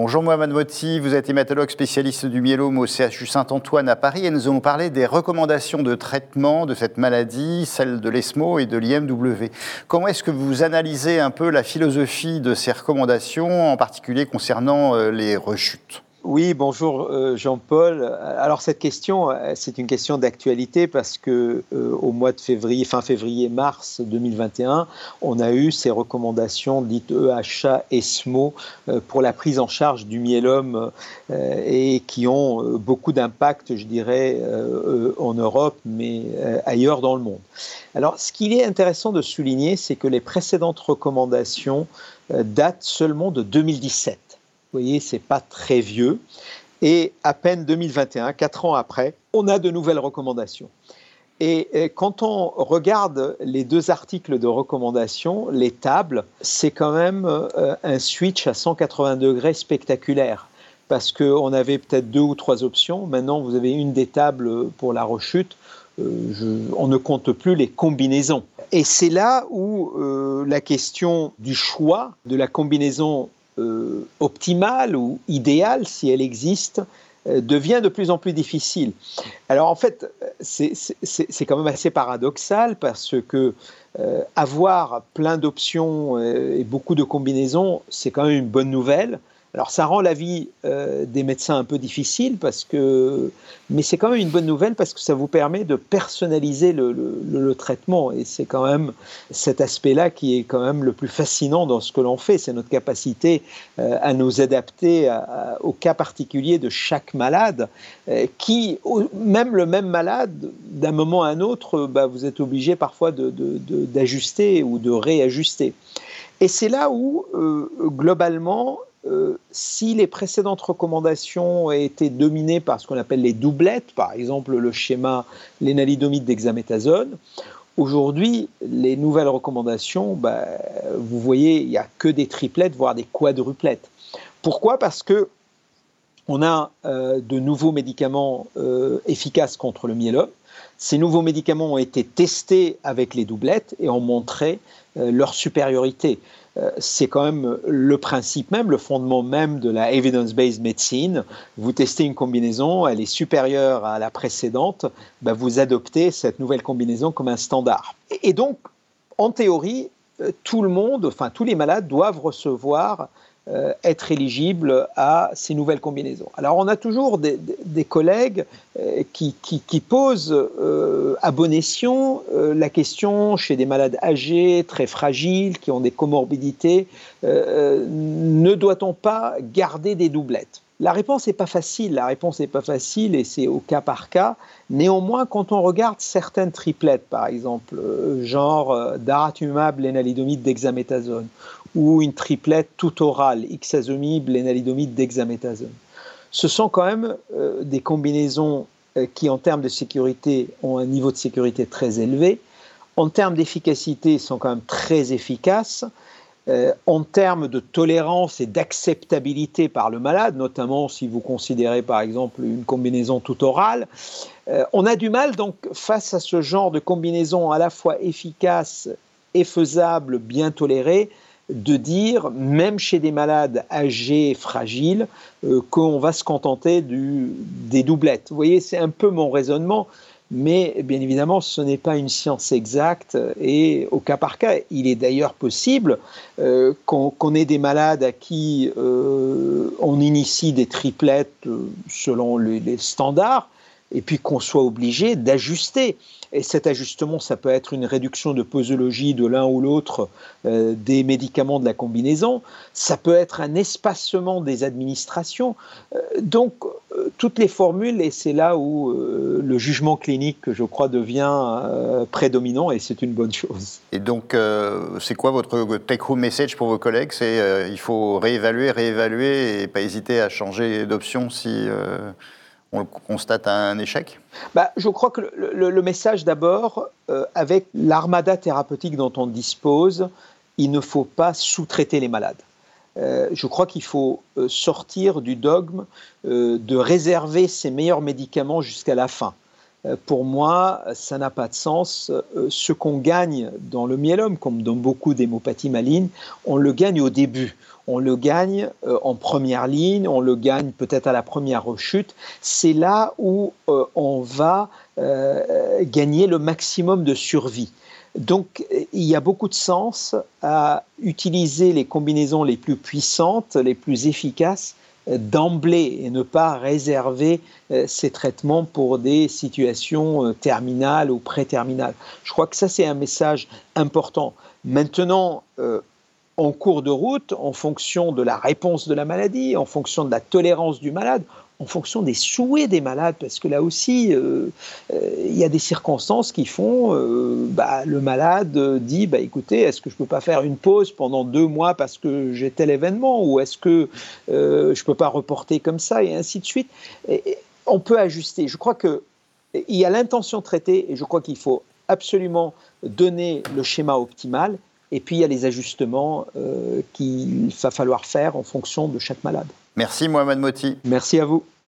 Bonjour Mohamed Moti, vous êtes hématologue spécialiste du myélome au CHU Saint-Antoine à Paris et nous allons parler des recommandations de traitement de cette maladie, celle de l'ESMO et de l'IMW. Comment est-ce que vous analysez un peu la philosophie de ces recommandations, en particulier concernant euh, les rechutes? Oui, bonjour euh, Jean-Paul. Alors cette question, euh, c'est une question d'actualité parce que euh, au mois de février, fin février-mars 2021, on a eu ces recommandations dites EHA, ESMO pour la prise en charge du myélome et qui ont beaucoup d'impact, je dirais, en Europe, mais ailleurs dans le monde. Alors ce qu'il est intéressant de souligner, c'est que les précédentes recommandations datent seulement de 2017. Vous voyez, c'est pas très vieux. Et à peine 2021, quatre ans après, on a de nouvelles recommandations. Et quand on regarde les deux articles de recommandation, les tables, c'est quand même euh, un switch à 180 degrés spectaculaire. Parce qu'on avait peut-être deux ou trois options. Maintenant, vous avez une des tables pour la rechute. Euh, on ne compte plus les combinaisons. Et c'est là où euh, la question du choix de la combinaison euh, optimale ou idéale, si elle existe, euh, devient de plus en plus difficile. Alors en fait, c'est quand même assez paradoxal parce que euh, avoir plein d'options et beaucoup de combinaisons, c'est quand même une bonne nouvelle. Alors ça rend la vie euh, des médecins un peu difficile, parce que, mais c'est quand même une bonne nouvelle parce que ça vous permet de personnaliser le, traitement. Et c'est quand même cet aspect-là qui est quand même le plus fascinant dans ce que l'on fait. C'est notre capacité euh, à nous adapter au cas particulier de chaque malade, euh, qui, même le même malade, d'un moment à un autre, bah, vous êtes obligé parfois d'ajuster ou de réajuster. Et c'est là où, globalement, euh, si les précédentes recommandations été dominées par ce qu'on appelle les doublettes, par exemple le schéma lénalidomide d'hexaméthasone, aujourd'hui, les nouvelles recommandations, bah, vous voyez, il n'y a que des triplettes, voire des quadruplettes. Pourquoi? Parce que on a euh, de nouveaux médicaments euh, efficaces contre le myélome. Ces nouveaux médicaments ont été testés avec les doublettes et ont montré leur supériorité. Euh, c'est quand même le principe même, le fondement même de la evidence-based medicine. Vous testez une combinaison, elle est supérieure à la précédente, ben vous adoptez cette nouvelle combinaison comme un standard. Et donc, en théorie, euh, tout le monde, enfin tous les malades doivent recevoir euh, être éligible à ces nouvelles combinaisons. Alors on a toujours des, collègues euh, qui, posent euh, à bon escient la question chez des malades âgés, très fragiles, qui ont des comorbidités, ne doit-on pas garder des doublettes? La réponse n'est pas facile, la réponse n'est pas facile et c'est au cas par cas. Néanmoins, quand on regarde certaines triplettes, par exemple, genre daratumumab, lénalidomide, dexaméthasone, ou une triplette tout orale, ixazomib, lénalidomide, dexaméthasone. Ce sont quand même euh, des combinaisons euh, qui, en termes de sécurité, ont un niveau de sécurité très élevé. En termes d'efficacité, sont quand même très efficaces. Euh, en termes de tolérance et d'acceptabilité par le malade, notamment si vous considérez par exemple une combinaison tout orale, on a du mal donc face à ce genre de combinaison à la fois efficace et faisable, bien tolérée, de dire, même chez des malades âgés, fragiles, euh, qu'on va se contenter du, des doublettes. Vous voyez, c'est un peu mon raisonnement, mais bien évidemment, ce n'est pas une science exacte et au cas par cas, il est d'ailleurs possible euh, qu'on ait des malades à qui euh, on initie des triplettes selon les standards et puis qu'on soit obligé d'ajuster. Et cet ajustement, ça peut être une réduction de posologie de l'un ou l'autre euh, des médicaments de la combinaison, ça peut être un espacement des administrations. Euh, donc, euh, toutes les formules, et c'est là où le jugement clinique, je crois, devient prédominant, et c'est une bonne chose. Et donc, c'est quoi votre take-home message pour vos collègues? C'est il faut réévaluer, réévaluer, et pas hésiter à changer d'option si on constate un échec? Bah, Je crois que le, message d'abord, euh, avec l'armada thérapeutique dont on dispose, il ne faut pas sous-traiter les malades. Euh, je crois qu'il faut euh, sortir du dogme de réserver ses meilleurs médicaments jusqu'à la fin. Pour moi, ça n'a pas de sens. Ce qu'on gagne dans le myélome, comme dans beaucoup d'hémopathies malignes, on le gagne au début on le gagne en première ligne, on le gagne peut-être à la première rechute. C'est là où on va gagner le maximum de survie. Donc il y a beaucoup de sens à utiliser les combinaisons les plus puissantes, les plus efficaces euh, d'emblée et ne pas réserver euh, ces traitements pour des situations euh, terminales ou pré-terminales. Je crois que ça c'est un message important. Maintenant, en cours de route, en fonction de la réponse de la maladie, en fonction de la tolérance du malade, en fonction des souhaits des malades, parce que là aussi, euh, euh, il y a des circonstances qui font, euh, bah, le malade dit, bah, écoutez, est-ce que je ne peux pas faire une pause pendant deux mois parce que j'ai tel événement, ou est-ce que je ne peux pas reporter comme ça, et ainsi de suite. on peut ajuster. Je crois qu'il y a l'intention traitée, et je crois qu'il faut absolument donner le schéma optimal, et puis il y a les ajustements qu'il va falloir faire en fonction de chaque malade. Merci Mohamed Moti. Merci à vous.